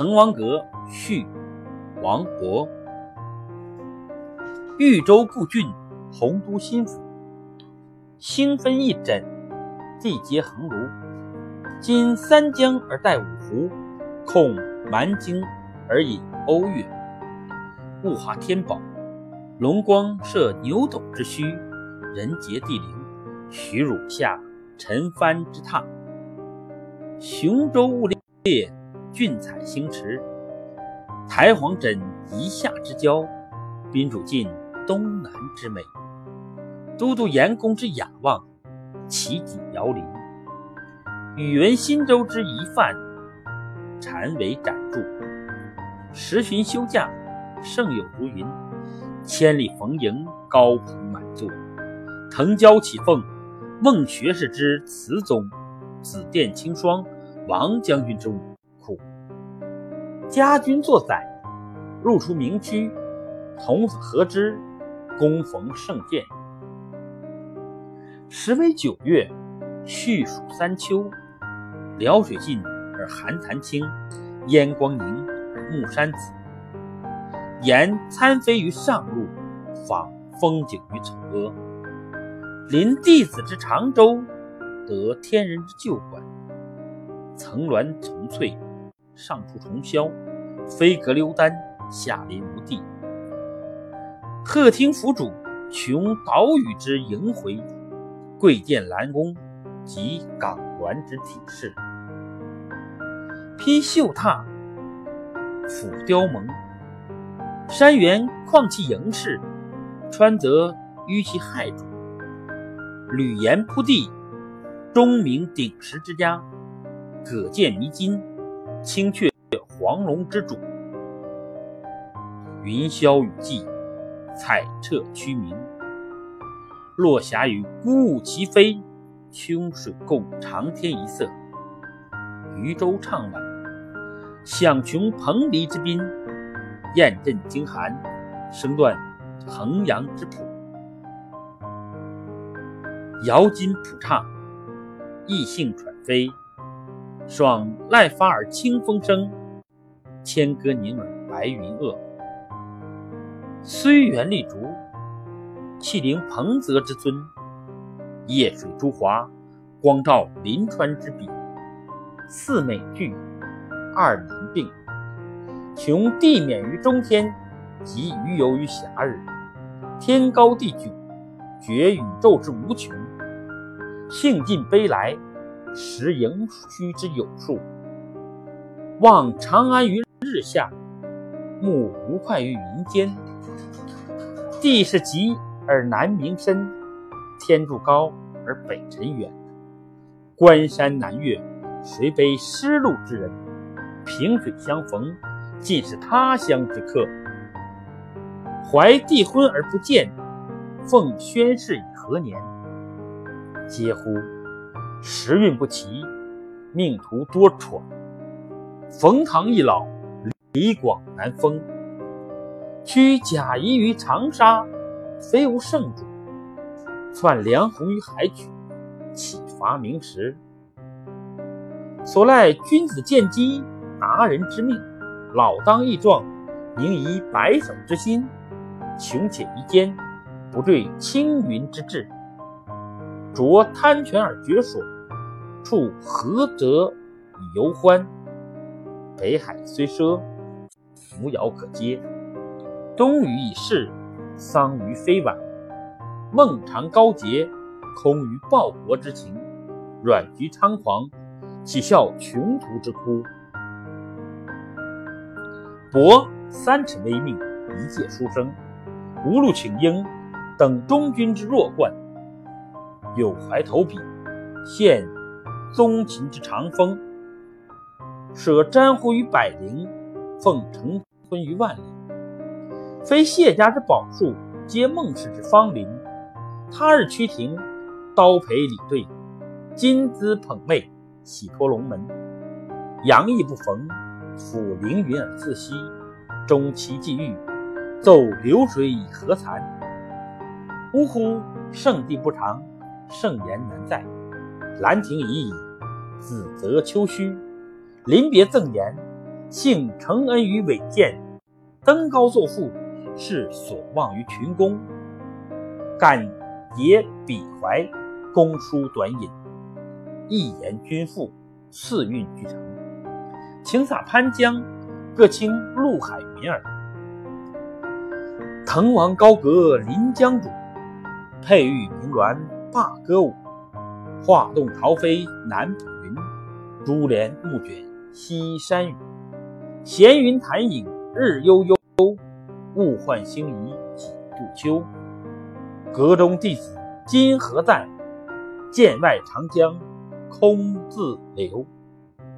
滕王阁序，王勃。豫州故郡，洪都新府。星分翼轸，地接衡庐。襟三江而带五湖，控蛮荆而引瓯越。物华天宝，龙光射牛斗之墟，人杰地灵，徐汝下陈蕃之榻。雄州雾列，俊采星驰。台隍枕夷夏之交，宾主尽东南之美。都督阎公之雅望，齐景遥临。宇文新州之遗范，禅为展著。十旬休假，胜友如云。千里逢迎，高朋满座。腾蛟起凤，孟学士之词宗。紫殿清霜，王将军之武。家君作宰，入出名区，童子何知？恭逢圣饯。时为九月，序属三秋。辽水尽而寒潭清，烟光凝而暮山紫。言参飞于上路，访风景于崇阿。临帝子之长洲。得天人之旧馆，层峦重翠，上出重霄，飞阁流丹，下临无地。鹤汀凫渚，穷岛屿之萦回；贵殿兰宫，集港峦之体势。披绣闼，俯雕甍，山原旷其盈视，川泽淤其害主。履岩铺地。钟鸣鼎食之家，葛剑弥津，青雀黄龙之主。云霄雨霁，彩彻区明。落霞与孤鹜齐飞，秋水共长天一色。渔舟唱晚，响穷彭蠡之滨；雁阵惊寒，声断衡阳之浦。遥襟甫畅。异兴喘飞，爽籁发而清风生，千歌凝而白云遏。虽园立竹，气凌彭泽之尊；夜水朱华，光照临川之笔。四美具，二难并。穷地免于中天，极鱼游于暇日。天高地迥，觉宇宙之无穷。兴尽悲来，识盈虚之有数。望长安于日下，目吴会于云间。地势极而南溟深，天柱高而北辰远。关山难越，谁悲失路之人？萍水相逢，尽是他乡之客。怀帝婚而不见，奉宣室以何年？嗟乎！时运不齐，命途多舛。冯唐易老，李广难封。屈贾谊于长沙，非无圣主；窜梁鸿于海曲，岂乏明时？所赖君子见机，达人之命。老当益壮，宁移白首之心？穷且益坚，不坠青云之志。濯贪泉而觉爽，处涸泽以犹欢。北海虽赊，扶摇可接。东隅已逝，桑榆非晚。孟尝高洁，空余报国之情；阮籍猖狂，岂效穷途之哭？伯三尺微命，一介书生，无路请缨，等中军之弱冠。有怀投笔，现宗秦之长风；舍瞻乎于百龄，奉承坤于万里。非谢家之宝树，皆孟氏之芳邻。他日趋庭，刀陪礼对；金姿捧袂，喜托龙门。阳意不逢，抚凌云而自惜；终期际遇，奏流水以何惭？呜呼！圣地不长。盛言难再，兰亭已矣，梓泽秋虚。临别赠言，幸承恩于伟饯，登高作赋，是所望于群公。敢竭笔怀，公书短引，一言均赋，四韵俱成。请洒潘江，各倾陆海云耳。滕王高阁临江渚，佩玉鸣鸾罢歌舞。画栋朝飞南浦云，珠帘暮卷西山雨。闲云潭影日悠悠，物换星移几度秋。阁中弟子今何在？剑外长江空自流。